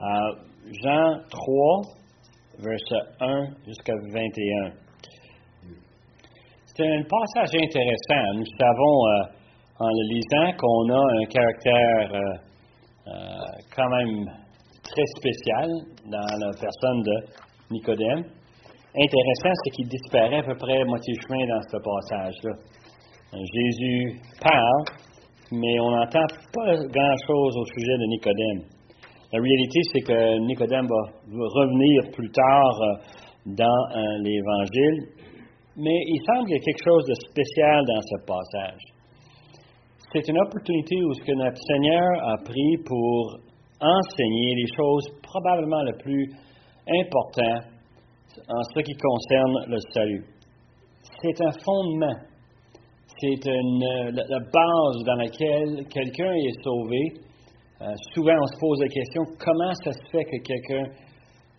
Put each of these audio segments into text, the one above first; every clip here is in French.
Euh, Jean 3, verset 1 jusqu'à 21. C'est un passage intéressant. Nous savons euh, en le lisant qu'on a un caractère euh, quand même très spécial dans la personne de Nicodème. Intéressant, c'est qu'il disparaît à peu près moitié chemin dans ce passage-là. Jésus parle, mais on n'entend pas grand-chose au sujet de Nicodème. La réalité, c'est que Nicodème va revenir plus tard euh, dans euh, l'Évangile, mais il semble qu'il y a quelque chose de spécial dans ce passage. C'est une opportunité où ce que notre Seigneur a pris pour enseigner les choses probablement les plus importantes en ce qui concerne le salut. C'est un fondement. C'est la, base dans laquelle quelqu'un est sauvé. Euh, souvent, on se pose la question comment ça se fait que quelqu'un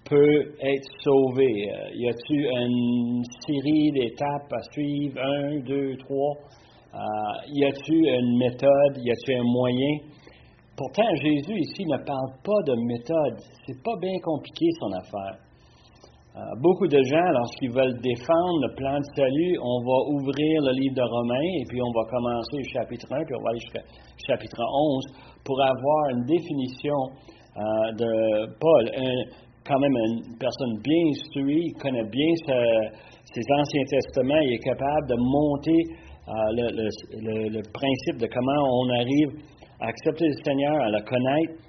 peut être sauvé? Euh, Y a-t-il une série d'étapes à suivre? Un, deux, trois? Euh, Y a-t-il une méthode? Y a-t-il un moyen? Pourtant, Jésus ici ne parle pas de méthode. C'est pas bien compliqué son affaire. Euh, beaucoup de gens, lorsqu'ils veulent défendre le plan de salut, on va ouvrir le livre de Romains et puis on va commencer le chapitre 1 puis on va aller jusqu'au chapitre 11 pour avoir une définition euh, de Paul. quand même une personne bien instruite, il connaît bien ses Anciens Testaments, il est capable de monter euh, le, principe de comment on arrive à accepter le Seigneur, à le connaître.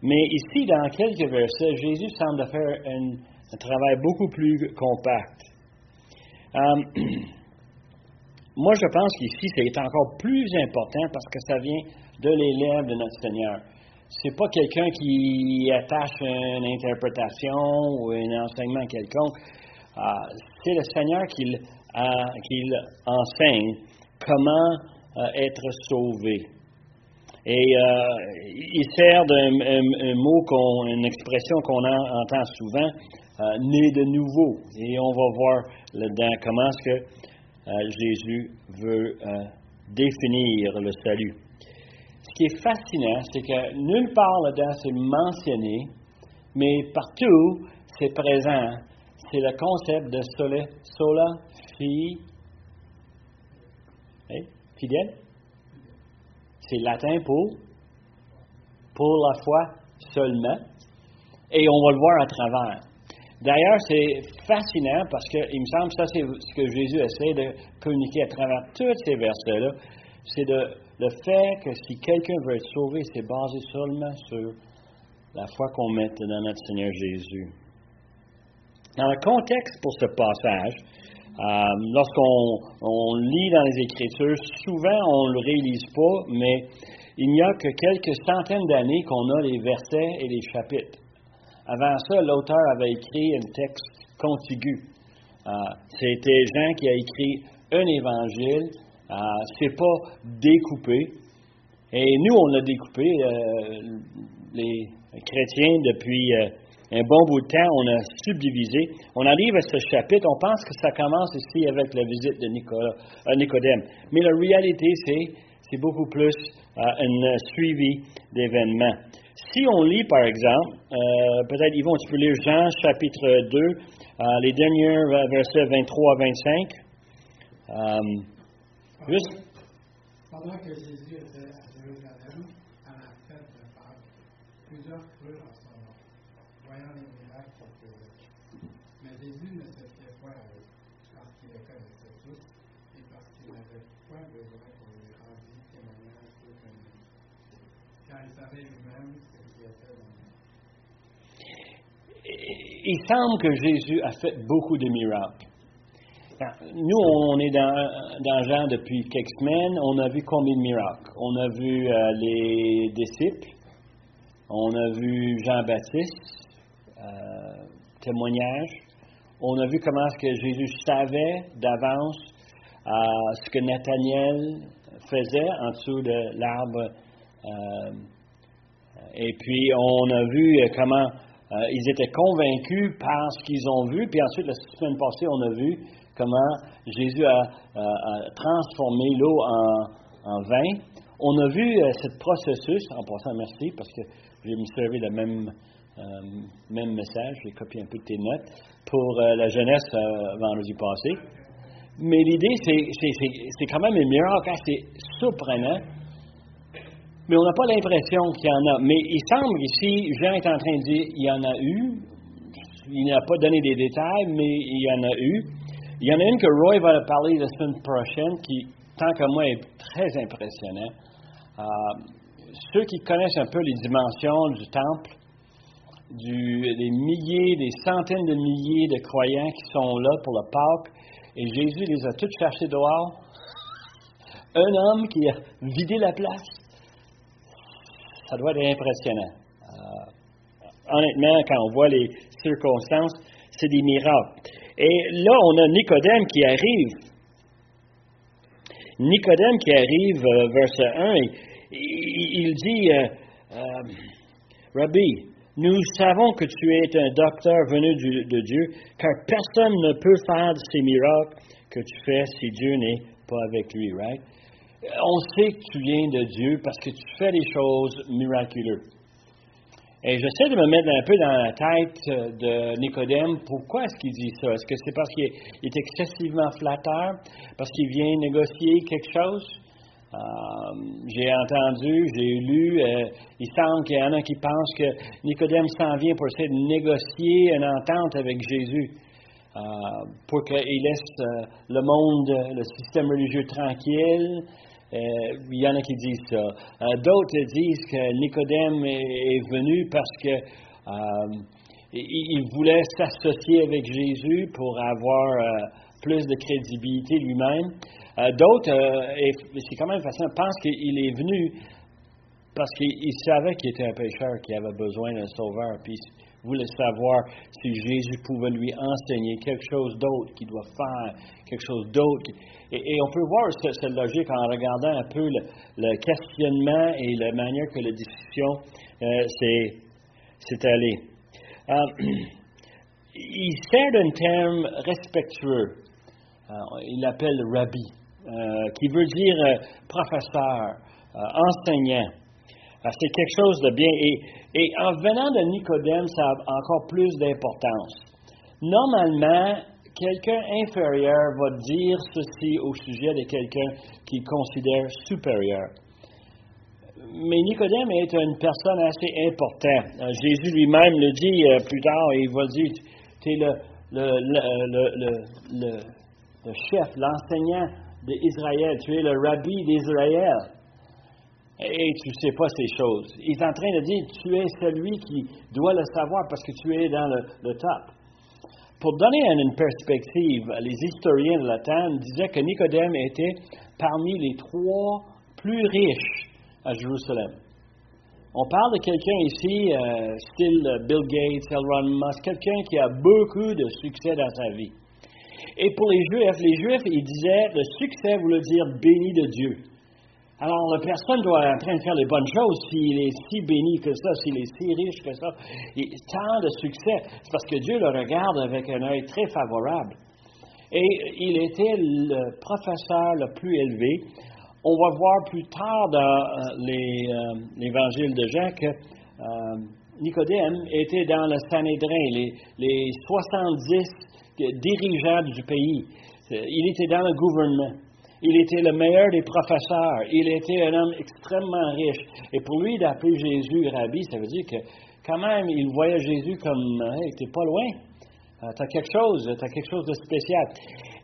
Mais ici, dans quelques versets, Jésus semble faire une un travail beaucoup plus compact. Euh, moi, je pense qu'ici, c'est encore plus important parce que ça vient de l'élève de notre Seigneur. C'est pas quelqu'un qui attache une interprétation ou un enseignement quelconque. Euh, c'est le Seigneur qui, enseigne comment euh, être sauvé. Et il sert d'un mot, une expression qu'on entend souvent, euh, de nouveau. Et on va voir là-dedans comment est-ce que euh, Jésus veut euh, définir le salut. Ce qui est fascinant, c'est que nulle part là-dedans c'est mentionné, mais partout c'est présent. C'est le concept de sola, sola fi, hey, fidèle? C'est latin pour pour la foi seulement. Et on va le voir à travers. D'ailleurs, c'est fascinant parce qu'il me semble que ça, c'est ce que Jésus essaie de communiquer à travers tous ces versets-là. C'est le fait que si quelqu'un veut être sauvé, c'est basé seulement sur la foi qu'on met dans notre Seigneur Jésus. Dans le contexte pour ce passage, euh, lorsqu'on lit dans les Écritures, souvent on ne le réalise pas, mais il n'y a que quelques centaines d'années qu'on a les versets et les chapitres. Avant ça, l'auteur avait écrit un texte contigu. Euh, c'était Jean qui a écrit un évangile. Euh, c'est pas découpé. Et nous, on l'a découpé, euh, les chrétiens, depuis euh, un bon bout de temps, on a subdivisé. On arrive à ce chapitre, on pense que ça commence ici avec la visite de Nicodème. Mais la réalité, c'est beaucoup plus un suivi d'événements. Si on lit, par exemple, euh, peut-être Yvon, tu peux lire Jean chapitre 2, euh, les derniers versets 23 à 25. Euh, juste. Pendant que Jésus était à Jérusalem, à la fête de Pâques, plusieurs en son nom, voyant les miracles qu'il faisait. Mais Jésus ne se fiait pas à eux, parce qu'il les connaissait tous et parce qu'il n'avait point besoin qu'on lui rendît témoignage aucun car il savait lui-même il semble que Jésus a fait beaucoup de miracles. Nous, on est dans, Jean depuis quelques semaines. On a vu combien de miracles? On a vu euh, les disciples. On a vu Jean-Baptiste, euh, témoignage. On a vu comment est-ce que Jésus savait d'avance euh, ce que Nathaniel faisait en dessous de l'arbre. et puis, on a vu comment euh, ils étaient convaincus par ce qu'ils ont vu. Puis ensuite, la semaine passée, on a vu comment Jésus a, transformé l'eau en, vin. On a vu euh, ce processus, en passant merci, parce que j'ai me servi la même même message, j'ai copié un peu de tes notes, pour la jeunesse vendredi passé. Mais l'idée, c'est quand même un miracle assez surprenant. Mais on n'a pas l'impression qu'il y en a. Mais il semble ici, Jean est en train de dire, il y en a eu. Il n'a pas donné des détails, mais il y en a eu. Il y en a une que Roy va parler la semaine prochaine qui, tant que moi, est très impressionnant. Euh, ceux qui connaissent un peu les dimensions du temple, des milliers, des centaines de milliers de croyants qui sont là pour le Pâques, et Jésus les a tous cherchés dehors. Un homme qui a vidé la place. Ça doit être impressionnant. Euh, honnêtement, quand on voit les circonstances, c'est des miracles. Et là, on a Nicodème qui arrive. Nicodème qui arrive, euh, verset 1, il, dit, euh, euh, Rabbi, nous savons que tu es un docteur venu de Dieu, car personne ne peut faire ces miracles que tu fais si Dieu n'est pas avec lui, right? On sait que tu viens de Dieu parce que tu fais des choses miraculeuses. Et j'essaie de me mettre un peu dans la tête de Nicodème. Pourquoi est-ce qu'il dit ça? Est-ce que c'est parce qu'il est excessivement flatteur? Parce qu'il vient négocier quelque chose? Euh, j'ai entendu, j'ai lu, euh, il semble qu'il y en a qui pensent que Nicodème s'en vient pour essayer de négocier une entente avec Jésus, euh, pour qu'il laisse le monde, le système religieux tranquille, euh, il y en a qui disent ça. Euh, d'autres disent que Nicodème est, venu parce que euh, il voulait s'associer avec Jésus pour avoir plus de crédibilité lui-même. D'autres, c'est quand même facile, pensent qu'il est venu parce qu'il savait qu'il était un pécheur, qu'il avait besoin d'un sauveur, puis il voulait savoir si Jésus pouvait lui enseigner quelque chose d'autre qu'il doit faire, quelque chose d'autre. Et, on peut voir cette, logique en regardant un peu le, questionnement et la manière que la discussion euh, s'est allée. Euh, il sert d'un terme respectueux. Euh, il l'appelle rabbi, qui veut dire professeur, enseignant. C'est quelque chose de bien. et en venant de Nicodème, ça a encore plus d'importance. Normalement, quelqu'un inférieur va dire ceci au sujet de quelqu'un qu'il considère supérieur. Mais Nicodème est une personne assez importante. Euh, Jésus lui-même le dit euh, plus tard, il va dire, tu es le, chef, l'enseignant d'Israël, tu es le rabbi d'Israël. Et tu ne sais pas ces choses. Il est en train de dire, tu es celui qui doit le savoir parce que tu es dans le top. Pour donner une perspective, les historiens de la disaient que Nicodème était parmi les trois plus riches à Jérusalem. On parle de quelqu'un ici, euh, style Bill Gates, Elon Musk, quelqu'un qui a beaucoup de succès dans sa vie. Et pour les Juifs, les Juifs, ils disaient, le succès voulait dire béni de Dieu. Alors, la personne doit être en train de faire les bonnes choses s'il est si béni que ça, s'il est si riche que ça. Tant de succès, c'est parce que Dieu le regarde avec un œil très favorable. Et il était le professeur le plus élevé. On va voir plus tard dans euh, euh, l'évangile de Jean que euh, Nicodème était dans le Sanhédrin, les, les 70 dirigeants du pays. Il était dans le gouvernement. Il était le meilleur des professeurs. Il était un homme extrêmement riche. Et pour lui, d'appeler Jésus rabbi, ça veut dire que quand même, il voyait Jésus comme, hey, t'es pas loin. Euh, tu as quelque chose, tu as quelque chose de spécial.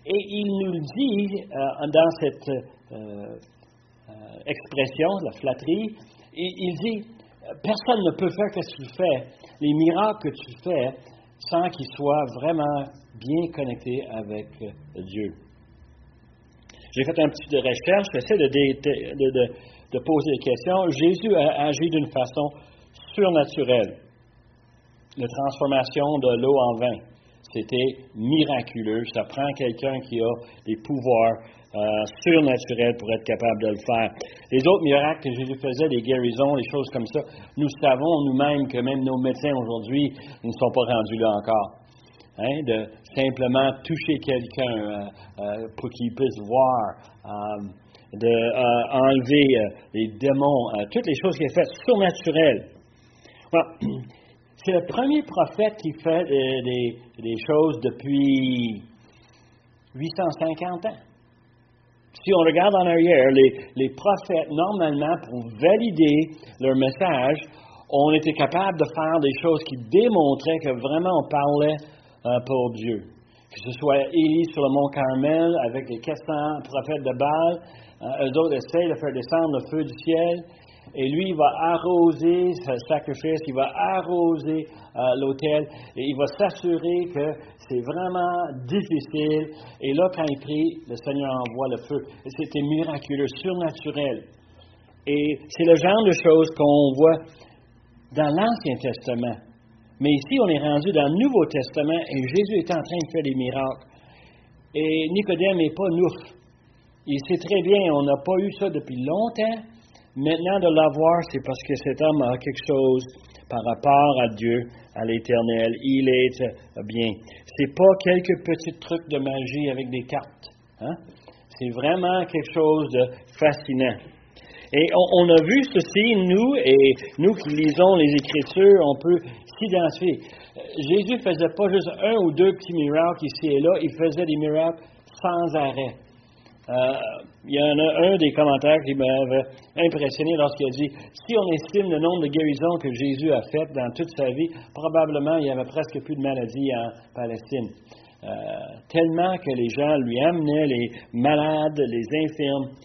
Et il nous dit euh, dans cette euh, expression, la flatterie, il dit, personne ne peut faire ce que tu fais, les miracles que tu fais, sans qu'il soit vraiment bien connecté avec Dieu. J'ai fait un petit peu de recherche, j'essaie de, de, poser des questions. Jésus a agi d'une façon surnaturelle. La transformation de l'eau en vin, c'était miraculeux. Ça prend quelqu'un qui a des pouvoirs euh, surnaturels pour être capable de le faire. Les autres miracles que Jésus faisait, les guérisons, les choses comme ça, nous savons nous-mêmes que même nos médecins aujourd'hui ne sont pas rendus là encore. Hein, de simplement toucher quelqu'un euh, euh, pour qu'il puisse voir, euh, d'enlever les démons, toutes les choses qui sont faites surnaturelles. C'est le premier prophète qui fait des, choses depuis 850 ans. Si on regarde en arrière, les, les, prophètes, normalement, pour valider leur message, ont été capables de faire des choses qui démontraient que vraiment on parlait pour Dieu. Que ce soit Élie sur le mont Carmel avec les 400 prophètes de Baal, euh, eux autres essayent de faire descendre le feu du ciel. Et lui, il va arroser ce sacrifice, il va arroser euh, l'autel, et il va s'assurer que c'est vraiment difficile. Et là, quand il prie, le Seigneur envoie le feu. C'était miraculeux, surnaturel. Et c'est le genre de choses qu'on voit dans l'Ancien Testament. Mais ici, on est rendu dans le Nouveau Testament et Jésus est en train de faire des miracles. Et Nicodème n'est pas nouf. Il sait très bien, on n'a pas eu ça depuis longtemps. Maintenant, de l'avoir, c'est parce que cet homme a quelque chose par rapport à Dieu, à l'Éternel. Il est euh, bien. C'est pas quelques petits trucs de magie avec des cartes. Hein? C'est vraiment quelque chose de fascinant. Et on, a vu ceci, nous, et nous qui lisons les Écritures, on peut s'identifier. Euh, Jésus ne faisait pas juste un ou deux petits miracles ici et là, il faisait des miracles sans arrêt. Euh, il y en a un des commentaires qui m'avait impressionné lorsqu'il a dit Si on estime le nombre de guérisons que Jésus a faites dans toute sa vie, probablement il n'y avait presque plus de maladies en Palestine. Euh, tellement que les gens lui amenaient les malades, les infirmes,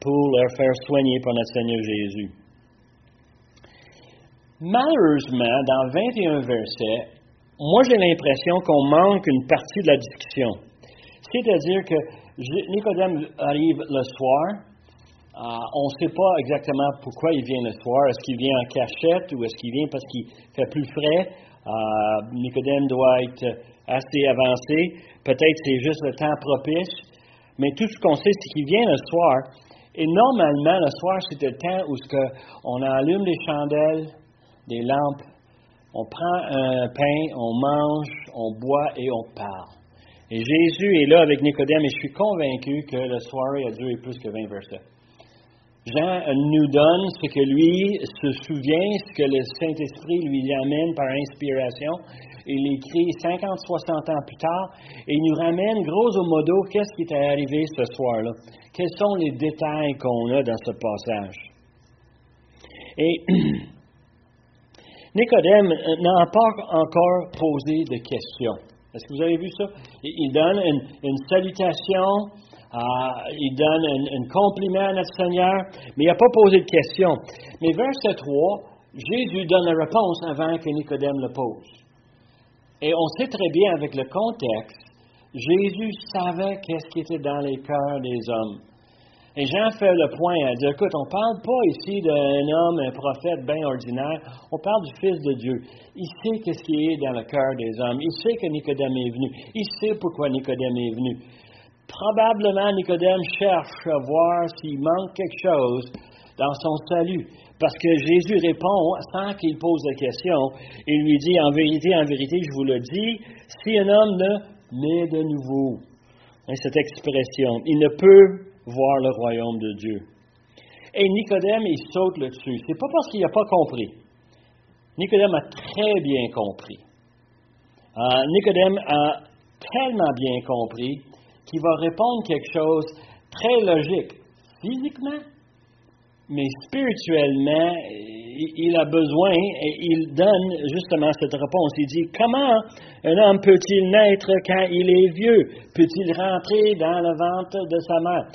pour leur faire soigner par notre Seigneur Jésus. Malheureusement, dans 21 versets, moi j'ai l'impression qu'on manque une partie de la discussion. C'est-à-dire que Nicodème arrive le soir. Euh, on ne sait pas exactement pourquoi il vient le soir. Est-ce qu'il vient en cachette ou est-ce qu'il vient parce qu'il fait plus frais? Euh, Nicodème doit être assez avancé. Peut-être c'est juste le temps propice. Mais tout ce qu'on sait, c'est qu'il vient le soir. Et normalement, le soir, c'est le temps où on allume des chandelles, des lampes, on prend un pain, on mange, on boit et on parle. Et Jésus est là avec Nicodème et je suis convaincu que la soirée a duré plus que 20 versets. Jean nous donne ce que lui se souvient, ce que le Saint-Esprit lui amène par inspiration. Il écrit 50, 60 ans plus tard et il nous ramène grosso modo qu'est-ce qui est arrivé ce soir-là. Quels sont les détails qu'on a dans ce passage? Et Nicodème n'a pas encore posé de questions. Est-ce que vous avez vu ça? Il donne une, salutation, euh, il donne un, compliment à notre Seigneur, mais il n'a pas posé de question. Mais verset 3, Jésus donne la réponse avant que Nicodème le pose. Et on sait très bien avec le contexte, Jésus savait qu'est-ce qui était dans les cœurs des hommes. Et Jean fait le point à dire, écoute, on ne parle pas ici d'un homme, un prophète bien ordinaire, on parle du Fils de Dieu. Il sait qu'est-ce qui est dans le cœur des hommes. Il sait que Nicodème est venu. Il sait pourquoi Nicodème est venu. Probablement, Nicodème cherche à voir s'il manque quelque chose dans son salut. Parce que Jésus répond sans qu'il pose la question. Il lui dit, en vérité, en vérité, je vous le dis, si un homme ne naît de nouveau, cette expression, il ne peut voir le royaume de Dieu. Et Nicodème, il saute là-dessus. C'est pas parce qu'il n'a pas compris. Nicodème a très bien compris. Euh, Nicodème a tellement bien compris qu'il va répondre quelque chose très logique. Physiquement, mais spirituellement, il a besoin et il donne justement cette réponse. Il dit, comment un homme peut-il naître quand il est vieux? Peut-il rentrer dans le ventre de sa mère?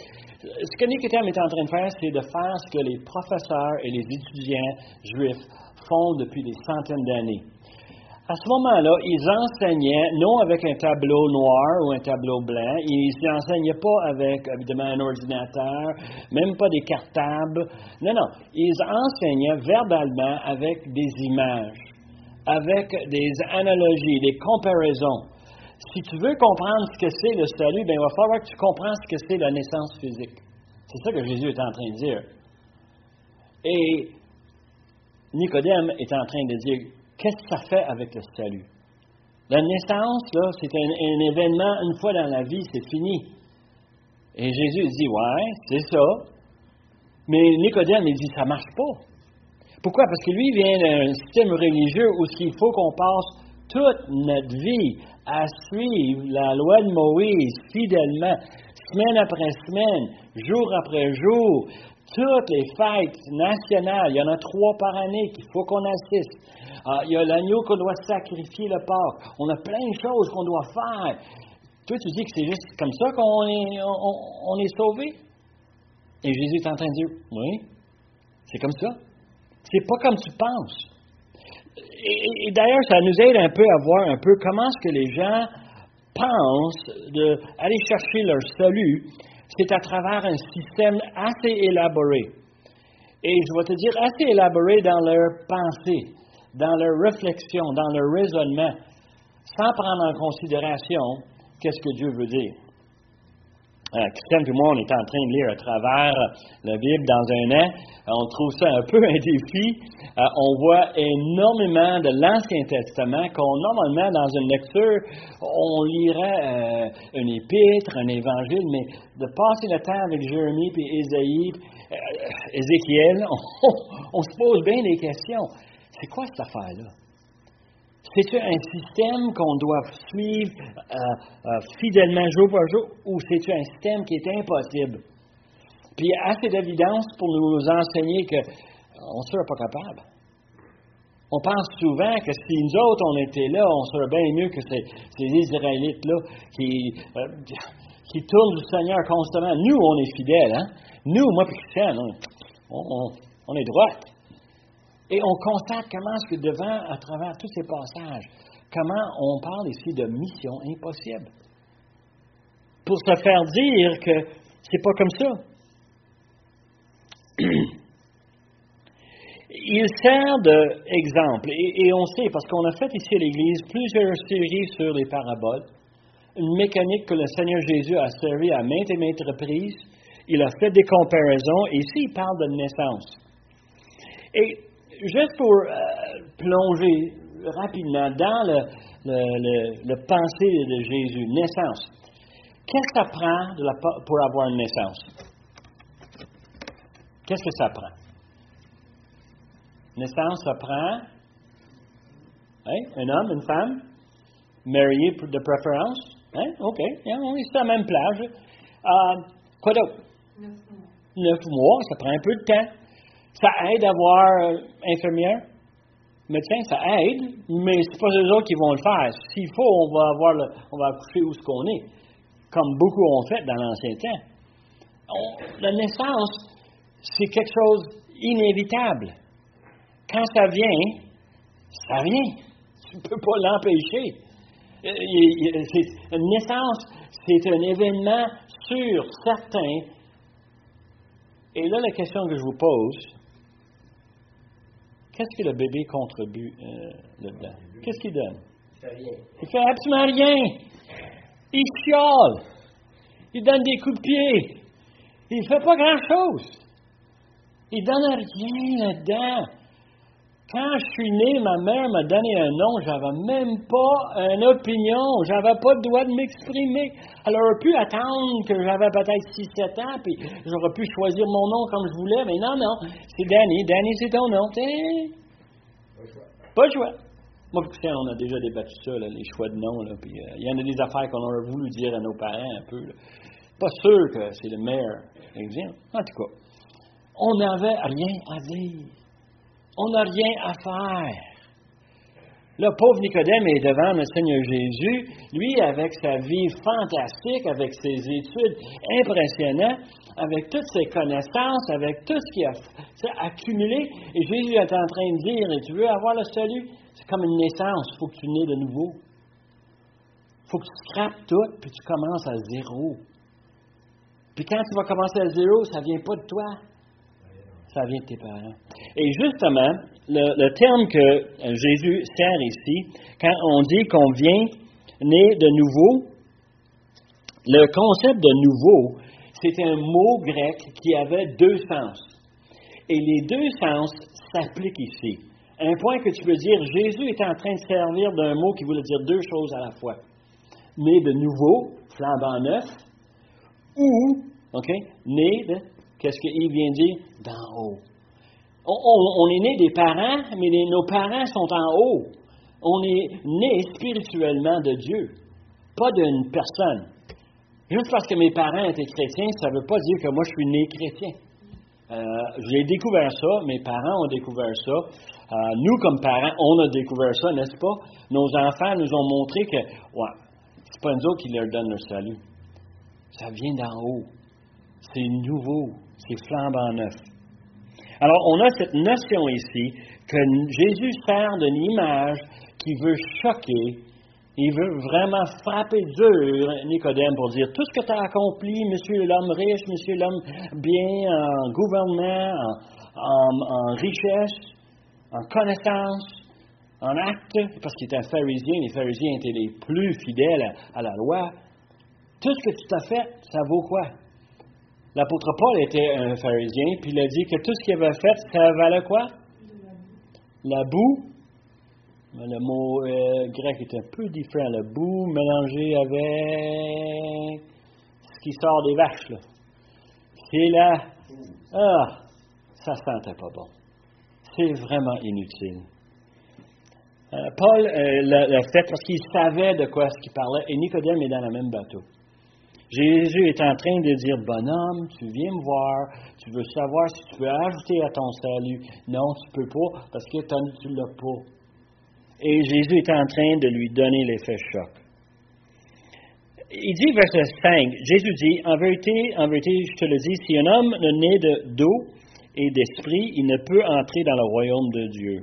Ce que Nicodème est en train de faire, c'est de faire ce que les professeurs et les étudiants juifs font depuis des centaines d'années. À ce moment-là, ils enseignaient non avec un tableau noir ou un tableau blanc, ils n'enseignaient pas avec évidemment un ordinateur, même pas des cartables. Non, non, ils enseignaient verbalement avec des images, avec des analogies, des comparaisons. Si tu veux comprendre ce que c'est le salut, bien, il va falloir que tu comprennes ce que c'est la naissance physique. C'est ça que Jésus est en train de dire. Et Nicodème est en train de dire qu'est-ce que ça fait avec le salut? La naissance, là, c'est un, événement une fois dans la vie, c'est fini. Et Jésus dit Ouais, c'est ça. Mais Nicodème, il dit Ça ne marche pas. Pourquoi? Parce que lui vient d'un système religieux où il faut qu'on passe toute notre vie à suivre la loi de Moïse fidèlement, semaine après semaine, jour après jour, toutes les fêtes nationales, il y en a trois par année qu'il faut qu'on assiste. Ah, il y a l'agneau qu'on doit sacrifier le porc. On a plein de choses qu'on doit faire. Toi, tu dis que c'est juste comme ça qu'on est, sauvé? Et Jésus est en train de dire, oui, c'est comme ça. C'est pas comme tu penses. Et, d'ailleurs, ça nous aide un peu à voir un peu comment est-ce que les gens pensent d'aller chercher leur salut. C'est à travers un système assez élaboré. Et je vais te dire assez élaboré dans leur pensée, dans leur réflexion, dans leur raisonnement, sans prendre en considération qu'est-ce que Dieu veut dire. Euh, Christiane et moi, on est en train de lire à travers la Bible dans un an. On trouve ça un peu un défi. Euh, on voit énormément de l'Ancien Testament qu'on, normalement, dans une lecture, on lirait euh, un épître, un évangile, mais de passer le temps avec Jérémie puis Ésaïe, Ézéchiel, on se pose bien des questions. C'est quoi cette affaire-là? C'est un système qu'on doit suivre euh, euh, fidèlement jour par jour ou c'est un système qui est impossible? Puis il y a assez d'évidence pour nous enseigner qu'on ne serait pas capable. On pense souvent que si nous autres, on était là, on serait bien mieux que ces, Israélites-là qui, euh, qui tournent du Seigneur constamment. Nous, on est fidèles. Hein? Nous, moi Christian, on, on est droits. Et on constate comment est-ce que devant, à travers tous ces passages, comment on parle ici de mission impossible. Pour se faire dire que c'est pas comme ça. Il sert d'exemple, et, et on sait, parce qu'on a fait ici à l'Église plusieurs séries sur les paraboles, une mécanique que le Seigneur Jésus a servi à maintes et maintes reprises. Il a fait des comparaisons, et ici il parle de naissance. Et juste pour euh, plonger rapidement dans le, le, le, pensée de Jésus, naissance. Qu'est-ce que ça prend pour avoir une naissance? Qu'est-ce que ça prend? Naissance, ça prend hein, un homme, une femme, mariés de préférence. Hein? OK, on est sur la même plage. Euh, quoi d'autre? Neuf mois. Neuf mois, ça prend un peu de temps. Ça aide à avoir euh, infirmière, médecin, ça aide, mais c'est pas eux autres qui vont le faire. S'il faut, on va avoir on va accoucher où ce qu'on est, comme beaucoup ont fait dans l'ancien temps. la naissance, c'est quelque chose inévitable. Quand ça vient, ça vient. Tu ne peux pas l'empêcher. Euh, une naissance, c'est un événement sûr, certain. Et là, la question que je vous pose, Qu'est-ce que le bébé contribue euh, là-dedans? Qu'est-ce qu'il donne? Il fait rien. Il fait absolument rien. Il chiale. Il donne des coups de pied. Il ne fait pas grand-chose. Il donne rien là-dedans. Quand je suis né, ma mère m'a donné un nom, j'avais même pas une opinion, j'avais pas le droit de m'exprimer. Elle aurait pu attendre que j'avais peut-être 6-7 ans, puis j'aurais pu choisir mon nom comme je voulais, mais non, non, c'est Danny, Danny c'est ton nom. Pas le choix. Moi, on a déjà débattu ça, les choix de nom, puis euh, il y en a des affaires qu'on aurait voulu dire à nos parents un peu. Pas sûr que c'est le meilleur exemple. En tout cas, on n'avait rien à dire. On n'a rien à faire. Le pauvre Nicodème est devant le Seigneur Jésus, lui avec sa vie fantastique, avec ses études impressionnantes, avec toutes ses connaissances, avec tout ce qu'il a accumulé. Et Jésus est en train de dire, et tu veux avoir le salut? C'est comme une naissance, il faut que tu nais de nouveau. Il faut que tu scrapes tout, puis tu commences à zéro. Puis quand tu vas commencer à zéro, ça ne vient pas de toi, ça vient de tes parents. Et justement, le, terme que euh, Jésus sert ici, quand on dit qu'on vient né de nouveau, le concept de nouveau, c'est un mot grec qui avait deux sens. Et les deux sens s'appliquent ici. Un point que tu peux dire, Jésus est en train de servir d'un mot qui voulait dire deux choses à la fois. Né de nouveau, flambant neuf, ou, OK, né de, qu'est-ce qu'il vient dire? D'en haut. On, est né des parents, mais nos parents sont en haut. On est né spirituellement de Dieu, pas d'une personne. Juste parce que mes parents étaient chrétiens, ça ne veut pas dire que moi je suis né chrétien. Euh, j'ai découvert ça, mes parents ont découvert ça. Euh, nous, comme parents, on a découvert ça, n'est-ce pas? Nos enfants nous ont montré que, ouais, c'est pas nous autres qui leur donnent le salut. Ça vient d'en haut. C'est nouveau. C'est flambant neuf. Alors, on a cette notion ici que Jésus sert d'une image qui veut choquer, il veut vraiment frapper dur Nicodème pour dire tout ce que tu as accompli, monsieur l'homme riche, monsieur l'homme bien en gouvernement, en, richesse, en connaissance, en acte, parce qu'il était un pharisien, les pharisiens étaient les plus fidèles à la loi. Tout ce que tu t'as fait, ça vaut quoi? L'apôtre Paul était un pharisien, puis il a dit que tout ce qu'il avait fait, ça valait quoi? La boue. Le mot euh, grec est un peu différent. La boue mélangée avec ce qui sort des vaches. Là. C'est là. Ah, ça sentait pas bon. C'est vraiment inutile. Euh, Paul euh, l'a fait parce qu'il savait de quoi ce qu'il parlait, et Nicodème est dans le même bateau. Jésus est en train de dire, bonhomme, tu viens me voir, tu veux savoir si tu peux ajouter à ton salut. Non, tu ne peux pas parce que tu ne l'as pas. Et Jésus est en train de lui donner l'effet choc. Il dit, verset 5, Jésus dit, en vérité, en vérité, je te le dis, si un homme ne naît d'eau et d'esprit, il ne peut entrer dans le royaume de Dieu.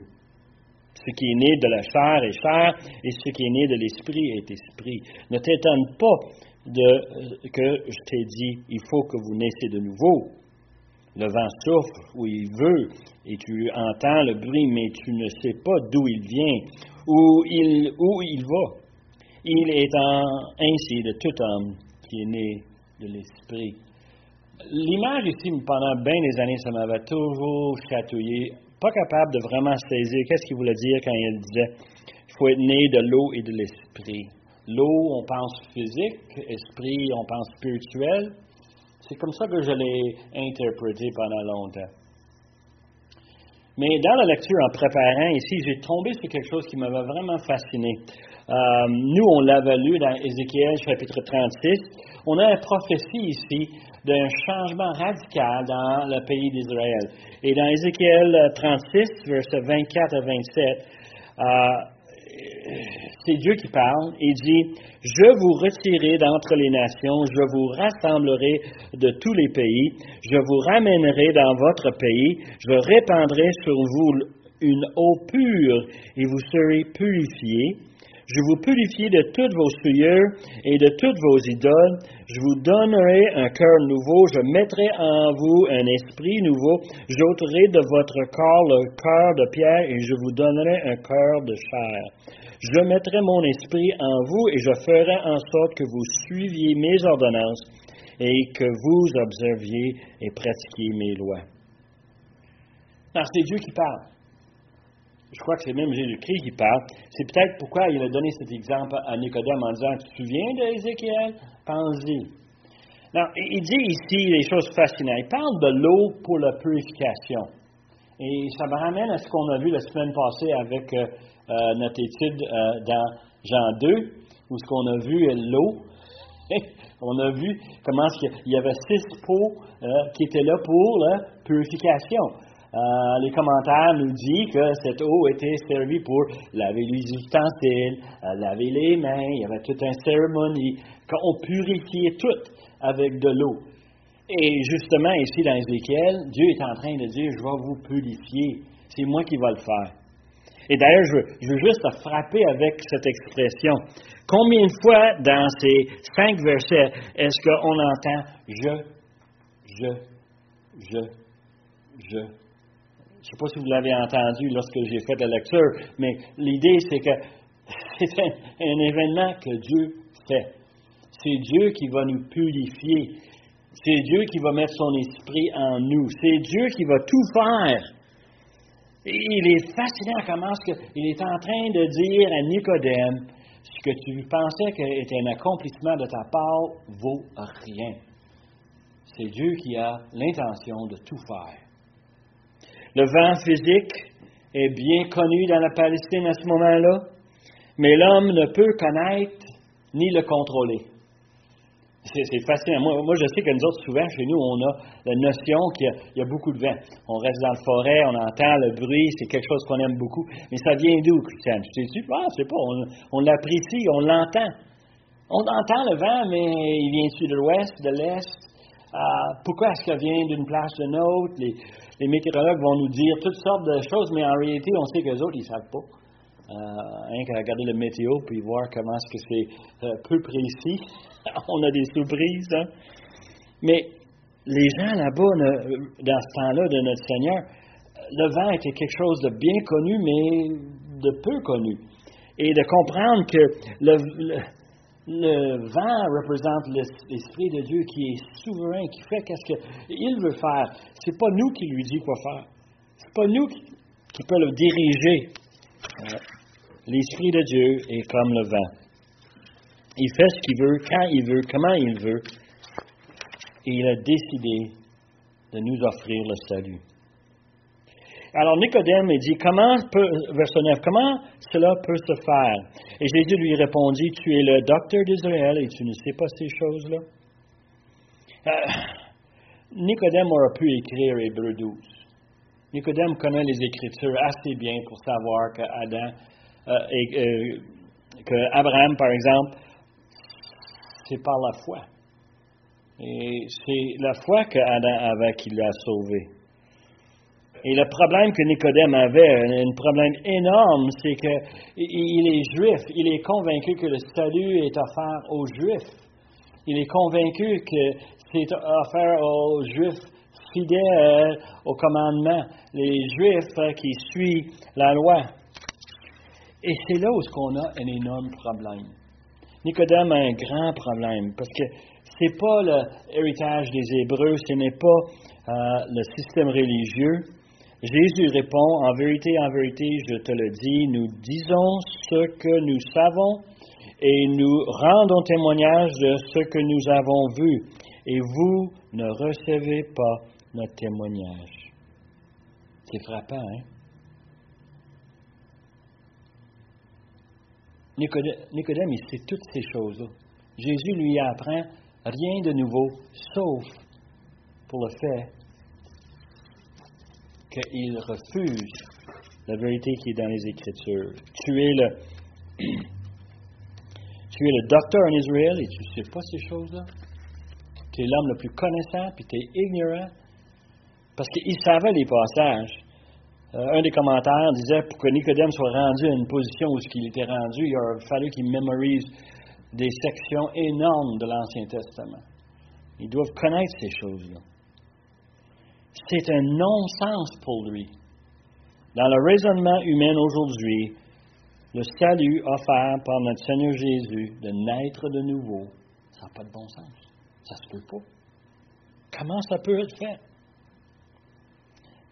Ce qui est né de la chair est chair, et ce qui est né de l'esprit est esprit. Ne t'étonne pas de, que je t'ai dit, il faut que vous naissiez de nouveau. Le vent souffle où il veut et tu entends le bruit, mais tu ne sais pas d'où il vient, où il, où il va. Il est ainsi de tout homme qui est né de l'Esprit. L'image ici, pendant bien des années, ça m'avait toujours chatouillé, pas capable de vraiment saisir qu'est-ce qu'il voulait dire quand il disait il faut être né de l'eau et de l'Esprit. L'eau, on pense physique, esprit, on pense spirituel. C'est comme ça que je l'ai interprété pendant longtemps. Mais dans la lecture, en préparant ici, j'ai tombé sur quelque chose qui m'avait vraiment fasciné. Euh, nous, on l'avait lu dans Ézéchiel chapitre 36. On a une prophétie ici d'un changement radical dans le pays d'Israël. Et dans Ézéchiel 36, versets 24 à 27, c'est Dieu qui parle, il dit, je vous retirerai d'entre les nations, je vous rassemblerai de tous les pays, je vous ramènerai dans votre pays, je répandrai sur vous une eau pure et vous serez purifiés. Je vous purifie de toutes vos souillures et de toutes vos idoles. Je vous donnerai un cœur nouveau. Je mettrai en vous un esprit nouveau. J'ôterai de votre corps le cœur de pierre et je vous donnerai un cœur de chair. Je mettrai mon esprit en vous et je ferai en sorte que vous suiviez mes ordonnances et que vous observiez et pratiquiez mes lois. Alors, c'est Dieu qui parle. Je crois que c'est même Jésus-Christ qui parle. C'est peut-être pourquoi il a donné cet exemple à Nicodème en disant Tu te souviens d'Ézéchiel? Pense-y. Non, il dit ici des choses fascinantes. Il parle de l'eau pour la purification. Et ça me ramène à ce qu'on a vu la semaine passée avec euh, euh, notre étude euh, dans Jean 2, où ce qu'on a vu l'eau. on a vu comment il y avait six pots qui étaient là pour la purification. Les commentaires nous disent que cette eau était servie pour laver les ustensiles, laver les mains, il y avait toute une cérémonie, qu'on purifiait tout avec de l'eau. Et justement, ici dans Ézéchiel, Dieu est en train de dire, je vais vous purifier. C'est moi qui vais le faire. Et d'ailleurs, je veux, juste frapper avec cette expression. Combien de fois dans ces cinq versets est-ce qu'on entend je, je, je, je? Je ne sais pas si vous l'avez entendu lorsque j'ai fait la lecture, mais l'idée, c'est que c'est un, événement que Dieu fait. C'est Dieu qui va nous purifier. C'est Dieu qui va mettre son esprit en nous. C'est Dieu qui va tout faire il est fascinant comment il est en train de dire à Nicodème ce que tu pensais était un accomplissement de ta part vaut rien. C'est Dieu qui a l'intention de tout faire. Le vent physique est bien connu dans la Palestine à ce moment-là, mais l'homme ne peut connaître ni le contrôler. C'est fascinant. Moi, je sais que nous autres, souvent, chez nous, on a la notion qu'il y, a beaucoup de vent. On reste dans le forêt, on entend le bruit, c'est quelque chose qu'on aime beaucoup. Mais ça vient d'où, Christian? Tu sais-tu? Ah, c'est pas. On, l'apprécie, on l'entend. On entend le vent, mais il vient-tu de l'ouest, de l'est? Ah, pourquoi est-ce qu'il vient d'une place d'une autre? Les, météorologues vont nous dire toutes sortes de choses, mais en réalité, on sait que les autres, ils ne savent pas. Euh, qu'à regarder le météo puis voir comment est-ce que c'est euh, peu précis. on a des surprises. Hein? Mais les gens là-bas, dans ce temps-là de notre Seigneur, le vent était quelque chose de bien connu, mais de peu connu. Et de comprendre que le, le, vent représente l'Esprit de Dieu qui est souverain, qui fait qu'est-ce qu'il veut faire. C'est pas nous qui lui dit quoi faire. C'est pas nous qui, qui le diriger. Euh, L'Esprit de Dieu est comme le vent. Il fait ce qu'il veut, quand il veut, comment il veut. Et il a décidé de nous offrir le salut. Alors Nicodème dit, comment verset 9, comment cela peut se faire? Et Jésus lui répondit, tu es le docteur d'Israël et tu ne sais pas ces choses-là. Euh, Nicodème aurait pu écrire Hébreu 12. Nicodème connaît les Écritures assez bien pour savoir que Adam, euh, et, euh, que Abraham, par exemple, c'est par la foi. Et c'est la foi qu'Adam avait qui l'a sauvé. Et le problème que Nicodème avait, un problème énorme, c'est qu'il est juif. Il est convaincu que le salut est offert aux juifs. Il est convaincu que c'est offert aux juifs fidèles au commandement, les juifs qui suivent la loi. Et c'est là où on a un énorme problème. Nicodème a un grand problème parce que ce n'est pas l'héritage des Hébreux, ce n'est pas euh, le système religieux. Jésus répond, en vérité, en vérité, je te le dis, nous disons ce que nous savons et nous rendons témoignage de ce que nous avons vu, et vous ne recevez pas notre témoignage. C'est frappant, hein? Nicodème, il sait toutes ces choses-là. Jésus lui apprend rien de nouveau, sauf pour le fait qu'il refuse la vérité qui est dans les Écritures. Tu es le, tu es le docteur en Israël et tu ne sais pas ces choses-là. Tu es l'homme le plus connaissant, puis tu es ignorant. Parce qu'il savait les passages. Euh, un des commentaires disait pour que Nicodème soit rendu à une position où il était rendu, il aurait fallu qu'il mémorise des sections énormes de l'Ancien Testament. Ils doivent connaître ces choses-là. C'est un non-sens pour lui. Dans le raisonnement humain aujourd'hui, le salut offert par notre Seigneur Jésus de naître de nouveau, ça n'a pas de bon sens. Ça ne se peut pas. Comment ça peut être fait?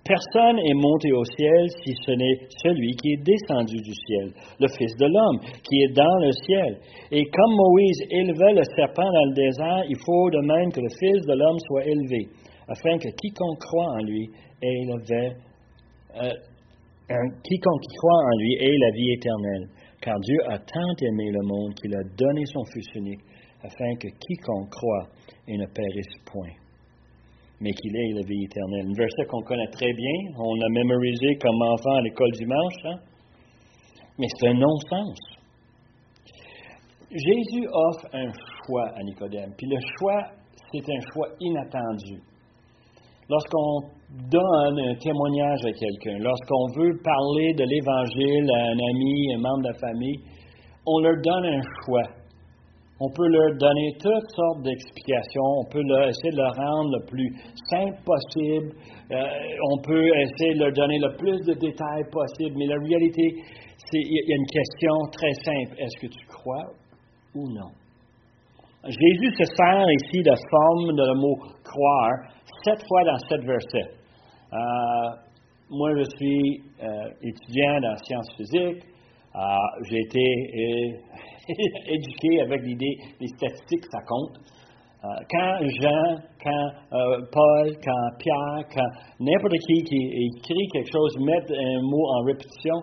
Personne est monté au ciel si ce n'est celui qui est descendu du ciel, le Fils de l'homme, qui est dans le ciel. Et comme Moïse élevait le serpent dans le désert, il faut de même que le Fils de l'homme soit élevé, afin que quiconque croit en lui ait euh, quiconque croit en lui ait la vie éternelle. Car Dieu a tant aimé le monde qu'il a donné son Fils unique, afin que quiconque croit et ne périsse point mais qu'il ait la vie éternelle. Un verset qu'on connaît très bien, on l'a mémorisé comme enfant à l'école dimanche, hein? mais c'est un non-sens. Jésus offre un choix à Nicodème, puis le choix, c'est un choix inattendu. Lorsqu'on donne un témoignage à quelqu'un, lorsqu'on veut parler de l'Évangile à un ami, un membre de la famille, on leur donne un choix. On peut leur donner toutes sortes d'explications. On peut essayer de leur rendre le plus simple possible. Euh, on peut essayer de leur donner le plus de détails possible. Mais la réalité, c'est il y a une question très simple. Est-ce que tu crois ou non? Jésus se sert ici de forme de le mot croire sept fois dans sept versets. Euh, moi, je suis euh, étudiant en sciences physiques. J'ai été éduqué avec l'idée, les statistiques, ça compte. Euh, quand Jean, quand euh, Paul, quand Pierre, quand n'importe qui qui écrit quelque chose, met un mot en répétition,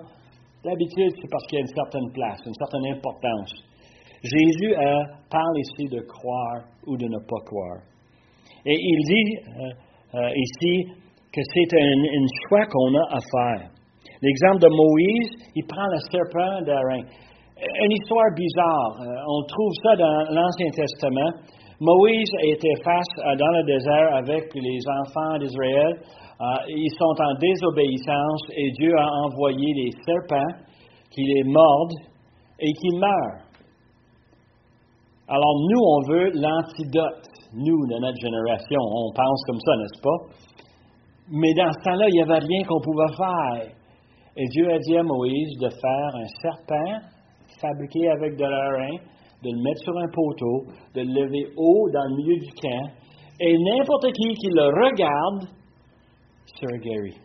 d'habitude, c'est parce qu'il y a une certaine place, une certaine importance. Jésus parle ici de croire ou de ne pas croire. Et il dit ici que c'est un, choix qu'on a à faire. L'exemple de Moïse, il prend le serpent d'Aaron. Une histoire bizarre. on trouve ça dans l'Ancien Testament. Moïse était face euh, dans le désert avec les enfants d'Israël. Euh, ils sont en désobéissance et Dieu a envoyé des serpents qui les mordent et qui meurent. Alors nous, on veut l'antidote. Nous, de notre génération, on pense comme ça, n'est-ce pas? Mais dans ce temps-là, il n'y avait rien qu'on pouvait faire. Et Dieu a dit à Moïse de faire un serpent fabriqué avec de l'airain de le mettre sur un poteau, de le lever haut dans le milieu du camp, et n'importe qui qui le regarde sera guéri.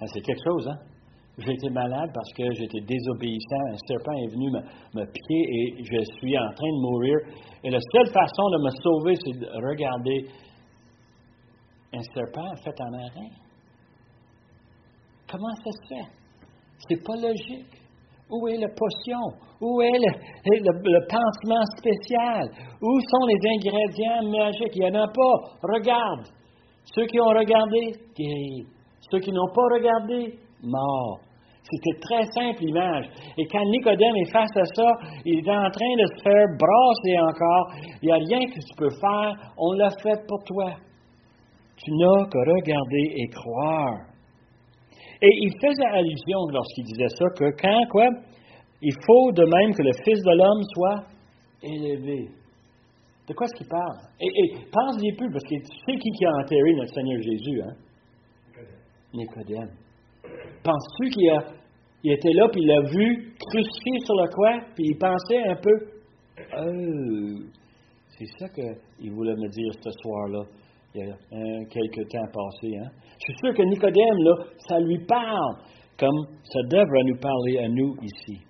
Ah, c'est quelque chose, hein? J'ai été malade parce que j'étais désobéissant. Un serpent est venu me, me, piquer et je suis en train de mourir. Et la seule façon de me sauver, c'est de regarder un serpent fait en airain. Comment ça se fait? C'est pas logique. Où est la potion? Où est le, pansement spécial? Où sont les ingrédients magiques? Il n'y en a pas. Regarde. Ceux qui ont regardé, guéris. Ceux qui n'ont pas regardé, morts. C'était très simple l'image. Et quand Nicodème est face à ça, il est en train de se faire brasser encore. Il n'y a rien que tu peux faire. On l'a fait pour toi. Tu n'as que regarder et croire. Et il faisait allusion lorsqu'il disait ça que quand, quoi, il faut de même que le Fils de l'homme soit élevé. De quoi est-ce qu'il parle? Et, et pense-y plus, parce que tu sais qui, qui a enterré notre Seigneur Jésus, hein? Nicodème. Penses-tu qu'il il était là, puis il l'a vu crucifié sur le croix, puis il pensait un peu, oh, c'est ça qu'il voulait me dire ce soir-là il y a euh, quelques temps passé. Hein? Je suis sûr que Nicodème, là, ça lui parle comme ça devrait nous parler à nous ici.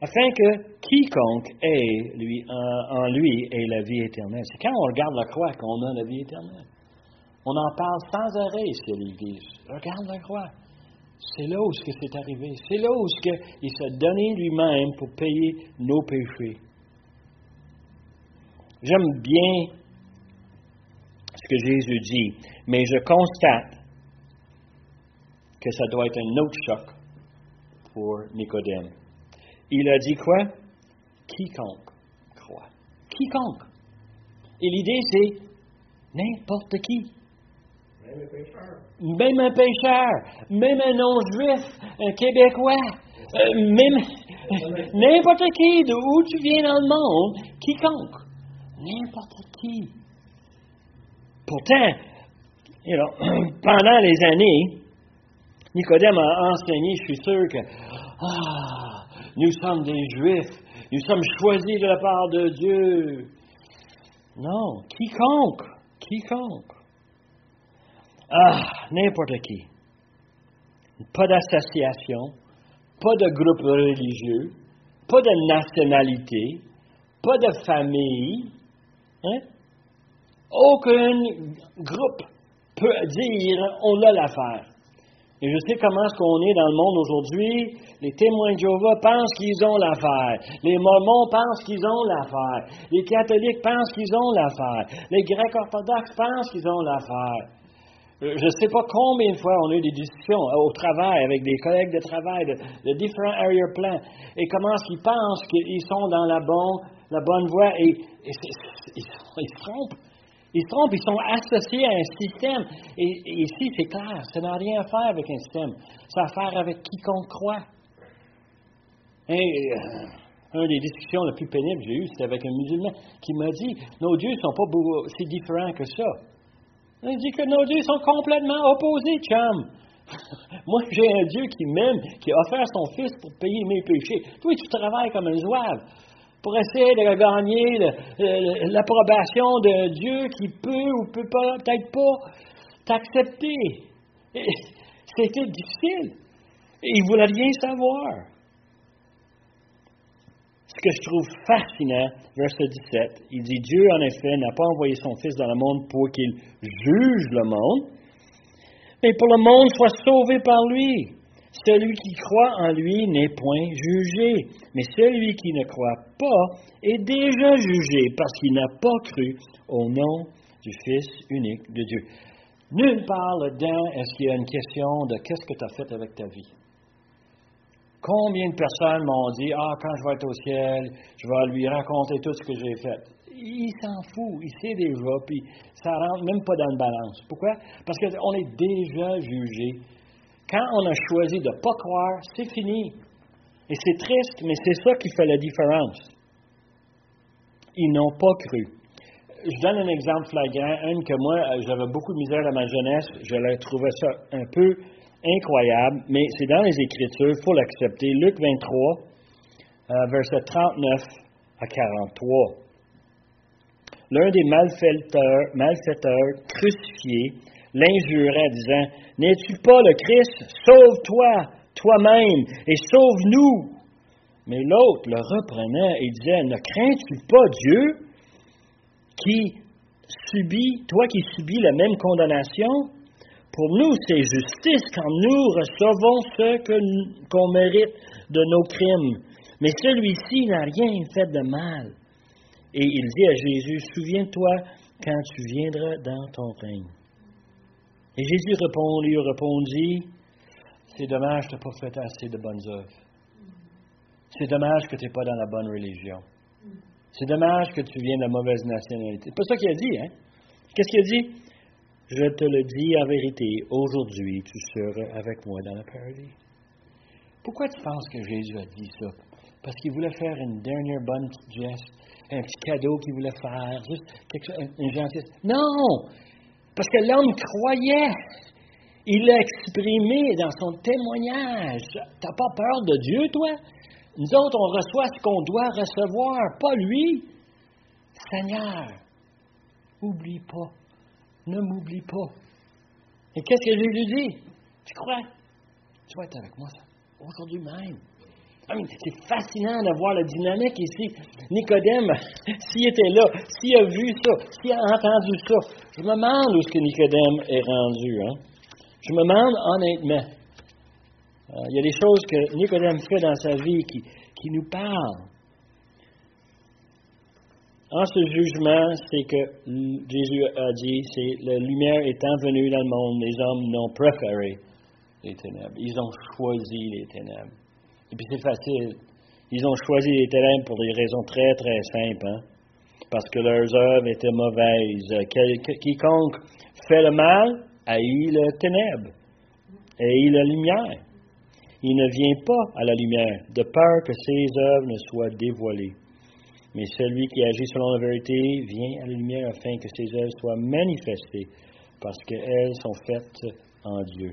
Afin que quiconque ait lui, en, lui ait la vie éternelle. C'est quand on regarde la croix qu'on a la vie éternelle. On en parle sans arrêt ici à l'Église. Regarde la croix. C'est là où ce que c'est arrivé. C'est là où ce il s'est donné lui-même pour payer nos péchés. J'aime bien ce que Jésus dit, mais je constate que ça doit être un autre choc pour Nicodème. Il a dit quoi? Quiconque croit. Quiconque. Et l'idée, c'est n'importe qui. Même un pécheur. Même un non-juif, Québécois. Euh, même n'importe qui, de où tu viens dans le monde, quiconque. N'importe qui. Pourtant, pendant les années, Nicodème a enseigné, je suis sûr que ah, nous sommes des Juifs, nous sommes choisis de la part de Dieu. Non, quiconque, quiconque. Ah, n'importe qui. Pas d'association, pas de groupe religieux, pas de nationalité, pas de famille. Hein? Aucun groupe peut dire on a l'affaire. Et je sais comment est-ce qu'on est dans le monde aujourd'hui. Les témoins de Jéhovah pensent qu'ils ont l'affaire. Les Mormons pensent qu'ils ont l'affaire. Les catholiques pensent qu'ils ont l'affaire. Les Grecs orthodoxes pensent qu'ils ont l'affaire. Euh, je ne sais pas combien de fois on a eu des discussions au travail avec des collègues de travail de, différents arrière-plans et comment qu'ils pensent qu'ils sont dans la bonne, la bonne voie et, ils se trompent. Ils se trompent, ils sont associés à un système. Et, ici, c'est clair, ça n'a rien à faire avec un système. Ça a à faire avec quiconque croit. Et, euh, une des discussions les plus pénibles que j'ai eues, c'était avec un musulman qui m'a dit Nos dieux ne sont pas si différents que ça. Il dit que nos dieux sont complètement opposés, chum. Moi, j'ai un Dieu qui m'aime, qui a offert son Fils pour payer mes péchés. Toi, tu travailles comme un zouave pour essayer de gagner l'approbation de Dieu qui peut ou peut peut-être pas t'accepter. C'était difficile. Il voulait rien savoir. Que je trouve fascinant, verset 17, il dit, Dieu en effet n'a pas envoyé son Fils dans le monde pour qu'il juge le monde, mais pour le monde soit sauvé par lui. Celui qui croit en lui n'est point jugé, mais celui qui ne croit pas est déjà jugé parce qu'il n'a pas cru au nom du Fils unique de Dieu. Nulle part là-dedans est-ce qu'il y a une question de qu'est-ce que tu as fait avec ta vie? Combien de personnes m'ont dit Ah, quand je vais être au ciel, je vais lui raconter tout ce que j'ai fait. Il s'en fout, il sait déjà, puis ça rentre même pas dans la balance. Pourquoi? Parce qu'on est déjà jugé quand on a choisi de ne pas croire, c'est fini. Et c'est triste, mais c'est ça qui fait la différence. Ils n'ont pas cru. Je donne un exemple flagrant, un que moi, euh, j'avais beaucoup de misère dans ma jeunesse, je trouvais ça un peu incroyable, mais c'est dans les Écritures, il faut l'accepter. Luc 23, euh, verset 39 à 43. L'un des malfaiteurs, malfaiteurs crucifiés l'injurait, disant N'es-tu pas le Christ? Sauve-toi toi-même et sauve-nous. Mais l'autre le reprenait et disait Ne crains-tu pas Dieu qui subit, toi qui subis la même condamnation? Pour nous, c'est justice quand nous recevons ce qu'on mérite de nos crimes. Mais celui-ci n'a rien fait de mal. Et il dit à Jésus Souviens-toi quand tu viendras dans ton règne. Et Jésus répond, lui répondit, c'est dommage que tu n'as pas fait assez de bonnes œuvres. C'est dommage que tu n'es pas dans la bonne religion. C'est dommage que tu viennes de la mauvaise nationalité. C'est pas ça qu'il a dit, hein? Qu'est-ce qu'il a dit? Je te le dis en vérité, aujourd'hui, tu seras avec moi dans le paradis. Pourquoi tu penses que Jésus a dit ça? Parce qu'il voulait faire une dernière bonne geste, un petit cadeau qu'il voulait faire, juste quelque chose, une gentillesse. Non! Parce que l'homme croyait. Il l'a exprimé dans son témoignage. T'as pas peur de Dieu, toi? Nous autres, on reçoit ce qu'on doit recevoir, pas lui. Seigneur, oublie pas. Ne m'oublie pas. Et qu'est-ce que Jésus dit? Tu crois? Tu vas être avec moi, aujourd'hui même. c'est fascinant de voir la dynamique ici. Nicodème, s'il était là, s'il a vu ça, s'il a entendu ça, je me demande où ce que Nicodème est rendu. Hein? Je me demande honnêtement. Euh, il y a des choses que Nicodème fait dans sa vie qui, qui nous parlent. En ce jugement, c'est que Jésus a dit, c'est la lumière étant venue dans le monde, les hommes n'ont préféré les ténèbres. Ils ont choisi les ténèbres. Et puis c'est facile. Ils ont choisi les ténèbres pour des raisons très, très simples. Hein? parce que leurs œuvres étaient mauvaises. Quiconque fait le mal haït le ténèbre, haït la lumière. Il ne vient pas à la lumière, de peur que ses œuvres ne soient dévoilées. Mais celui qui agit selon la vérité vient à la lumière afin que ses œuvres soient manifestées, parce qu'elles sont faites en Dieu.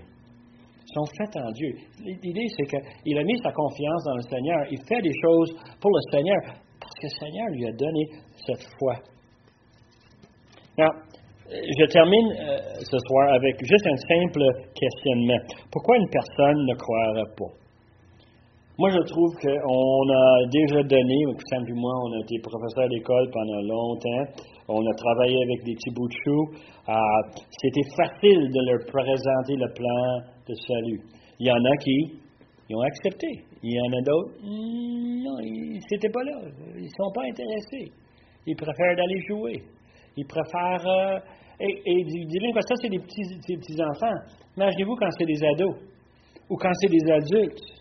sont faites en Dieu. L'idée, c'est qu'il a mis sa confiance dans le Seigneur. Il fait des choses pour le Seigneur, parce que le Seigneur lui a donné cette foi. Alors, je termine euh, ce soir avec juste un simple questionnement. Pourquoi une personne ne croirait pas? Moi, je trouve qu'on a déjà donné, du moi, on a été professeur d'école pendant longtemps, on a travaillé avec des petits bouts de. Euh, c'était facile de leur présenter le plan de salut. Il y en a qui ont accepté. Il y en a d'autres, non, ils n'étaient pas là. Ils ne sont pas intéressés. Ils préfèrent d'aller jouer. Ils préfèrent. Euh, et, et dis que ça, c'est des petits, petits enfants. Imaginez-vous quand c'est des ados, ou quand c'est des adultes,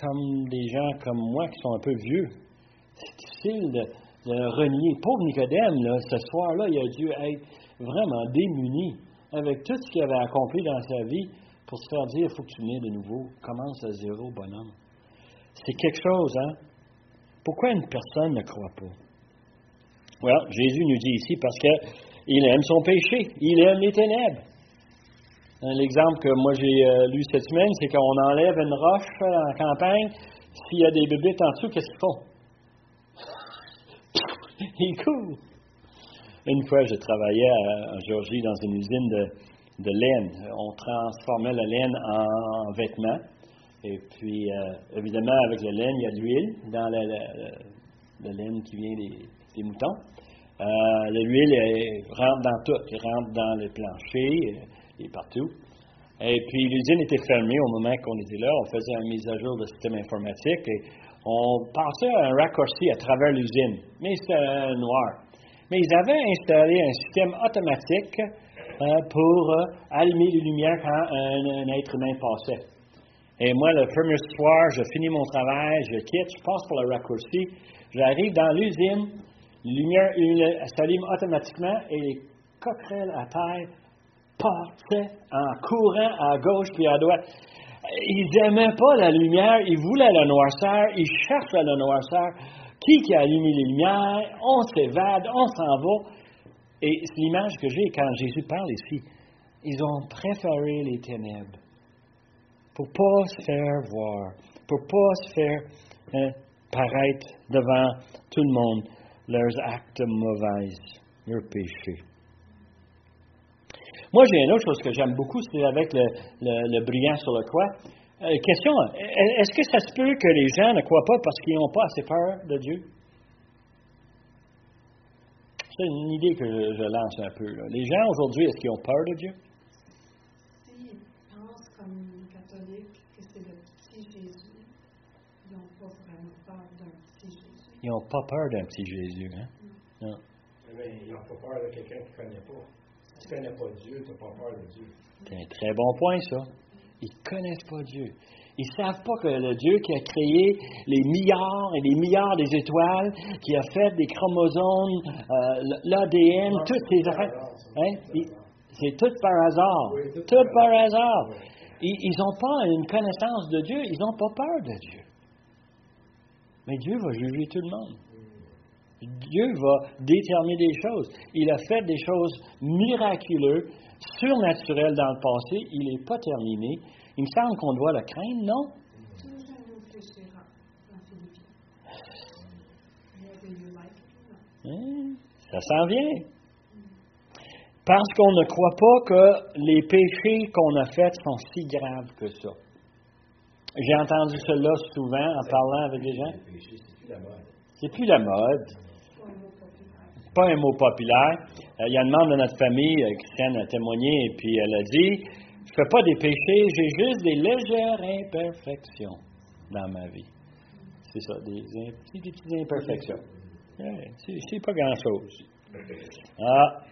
comme des gens comme moi qui sont un peu vieux. C'est difficile de, renier. Pauvre Nicodème, ce soir-là, il a dû être vraiment démuni avec tout ce qu'il avait accompli dans sa vie pour se faire dire il faut que tu nais de nouveau. Commence à zéro, bonhomme. C'est quelque chose, hein? Pourquoi une personne ne croit pas? Well, Jésus nous dit ici parce qu'il aime son péché, il aime les ténèbres. L'exemple que moi j'ai euh, lu cette semaine, c'est qu'on enlève une roche en campagne, s'il y a des bébés en dessous, qu'est-ce qu'ils font? Ils courent. Une fois, je travaillais en Géorgie dans une usine de, laine. On transformait la laine en, vêtements. Et puis, euh, évidemment, avec le laine, il y a de l'huile dans la, laine qui vient des, moutons. Euh, l'huile rentre dans tout. Elle rentre dans les planchers euh, et partout. Et puis, l'usine était fermée au moment qu'on était là. On faisait une mise à jour de système informatique et on passait un raccourci à travers l'usine. Mais c'était noir. Mais ils avaient installé un système automatique pour allumer les lumières quand un être humain passait. Et moi, le premier soir, je finis mon travail, je quitte, je passe pour le raccourci, j'arrive dans l'usine, lumière s'allume automatiquement et les coquerelles à terre partaient en courant à gauche puis à droite. Ils n'aimaient pas la lumière, ils voulaient la noirceur, ils cherchaient la noirceur. Qui qui a allumé les lumières? On s'évade, on s'en va. Et c'est l'image que j'ai quand Jésus parle ici. Ils ont préféré les ténèbres pour ne pas se faire voir, pour ne pas se faire hein, paraître devant tout le monde leurs actes mauvais, leurs péchés. Moi, j'ai une autre chose que j'aime beaucoup, c'est avec le, brillant sur le croix. Euh, question, est-ce que ça se peut que les gens ne croient pas parce qu'ils n'ont pas assez peur de Dieu? C'est une idée que je, lance un peu. Les gens aujourd'hui, est-ce qu'ils ont peur de Dieu? Ils n'ont pas peur d'un petit Jésus. Hein? Non. Mais ils n'ont pas peur de quelqu'un qui ne connaît pas. Si tu ne connais pas Dieu, tu n'as pas peur de Dieu. C'est un très bon point, ça. Ils ne connaissent pas Dieu. Ils ne savent pas que le Dieu qui a créé les milliards et les milliards des étoiles, qui a fait des chromosomes, euh, l'ADN, toutes ces affaires, hein? c'est tout par hasard. tout, par hasard. Ils n'ont pas une connaissance de Dieu, ils n'ont pas peur de Dieu. Mais Dieu va juger tout le monde. Dieu va déterminer des choses. Il a fait des choses miraculeuses, surnaturelles dans le passé. Il n'est pas terminé. Il me semble qu'on doit le craindre, non? Hein? Ça s'en vient. Parce qu'on ne croit pas que les péchés qu'on a faits sont si graves que ça. J'ai entendu cela souvent en parlant avec des gens. C'est plus la mode. Pas un mot populaire. Euh, il y a une membre de notre famille, euh, Christiane, a témoigné, et puis elle a dit Je ne fais pas des péchés, j'ai juste des légères imperfections dans ma vie. C'est ça, des, petites imperfections. c'est pas grand-chose. Ah,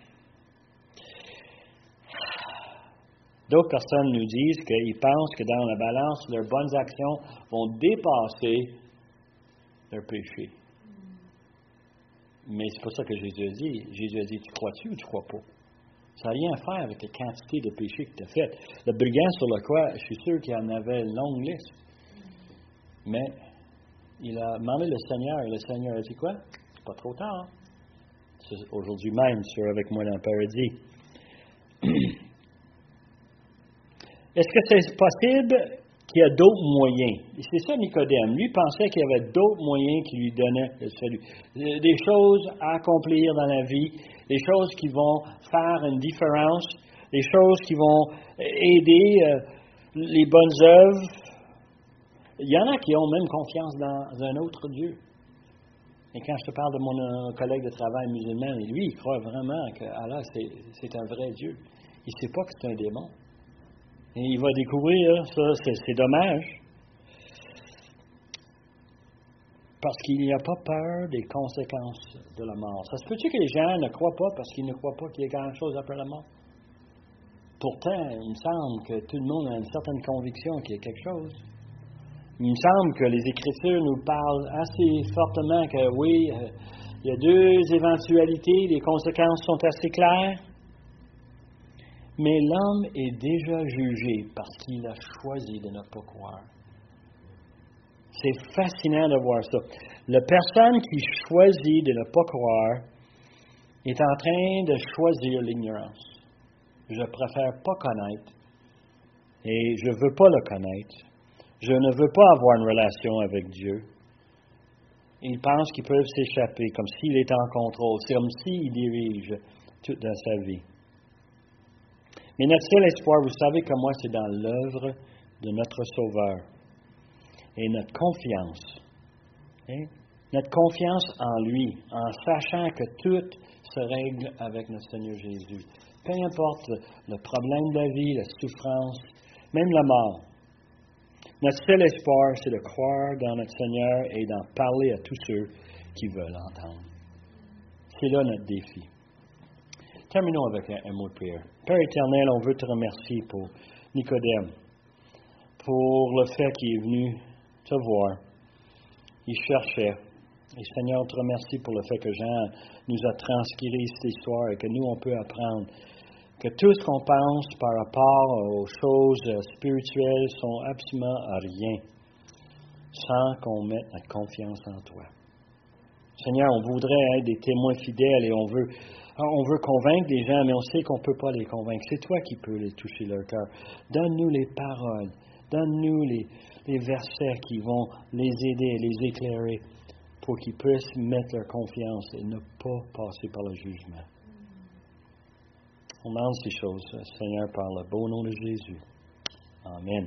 D'autres personnes nous disent qu'ils pensent que dans la balance, leurs bonnes actions vont dépasser leurs péchés. Mais c'est pas ça que Jésus a dit. Jésus a dit, tu crois-tu ou tu crois pas? Ça n'a rien à faire avec la quantité de péchés que tu as fait. Le brigand sur le croix, je suis sûr qu'il en avait une longue liste. Mais il a demandé le Seigneur et le Seigneur a dit quoi? C'est pas trop tard. Aujourd'hui même, sur avec moi dans le paradis. Est-ce que c'est possible qu'il y a d'autres moyens? C'est ça Nicodème. Lui pensait qu'il y avait d'autres moyens qui lui donnaient le salut. Des choses à accomplir dans la vie, des choses qui vont faire une différence, des choses qui vont aider euh, les bonnes œuvres. Il y en a qui ont même confiance dans un autre Dieu. Et quand je te parle de mon euh, collègue de travail musulman, lui, il croit vraiment que Allah, c'est un vrai Dieu. Il ne sait pas que c'est un démon. Et il va découvrir, ça, c'est dommage. Parce qu'il n'y a pas peur des conséquences de la mort. Ça se peut-tu que les gens ne croient pas parce qu'ils ne croient pas qu'il y ait quelque chose après la mort? Pourtant, il me semble que tout le monde a une certaine conviction qu'il y a quelque chose. Il me semble que les Écritures nous parlent assez fortement que oui, euh, il y a deux éventualités, les conséquences sont assez claires. Mais l'homme est déjà jugé parce qu'il a choisi de ne pas croire. C'est fascinant de voir ça. La personne qui choisit de ne pas croire est en train de choisir l'ignorance. Je préfère pas connaître et je ne veux pas le connaître. Je ne veux pas avoir une relation avec Dieu. Ils pensent qu'ils peuvent s'échapper comme s'il est en contrôle, comme s'il dirige toute sa vie. Mais notre seul espoir, vous savez que moi, c'est dans l'œuvre de notre Sauveur. et notre confiance. Hein? Notre confiance en lui, en sachant que tout se règle avec notre Seigneur Jésus. Peu importe le problème de la vie, la souffrance, même la mort. Notre seul espoir, c'est de croire dans notre Seigneur et d'en parler à tous ceux qui veulent entendre. C'est là notre défi. Terminons avec un, mot de prière. Père éternel, on veut te remercier pour Nicodème, pour le fait qu'il est venu te voir. Il cherchait. Et Seigneur, on te remercie pour le fait que Jean nous a transcrit cette histoire et que nous, on peut apprendre que tout ce qu'on pense par rapport aux choses spirituelles sont absolument à rien sans qu'on mette notre confiance en toi. Seigneur, on voudrait être des témoins fidèles et on veut, on veut convaincre des gens, mais on sait qu'on ne peut pas les convaincre. C'est toi qui peux les toucher leur cœur. Donne-nous les paroles, donne-nous les, les versets qui vont les aider, les éclairer pour qu'ils puissent mettre leur confiance et ne pas passer par le jugement. On demande ces choses, Seigneur, par le beau nom de Jésus. Amen.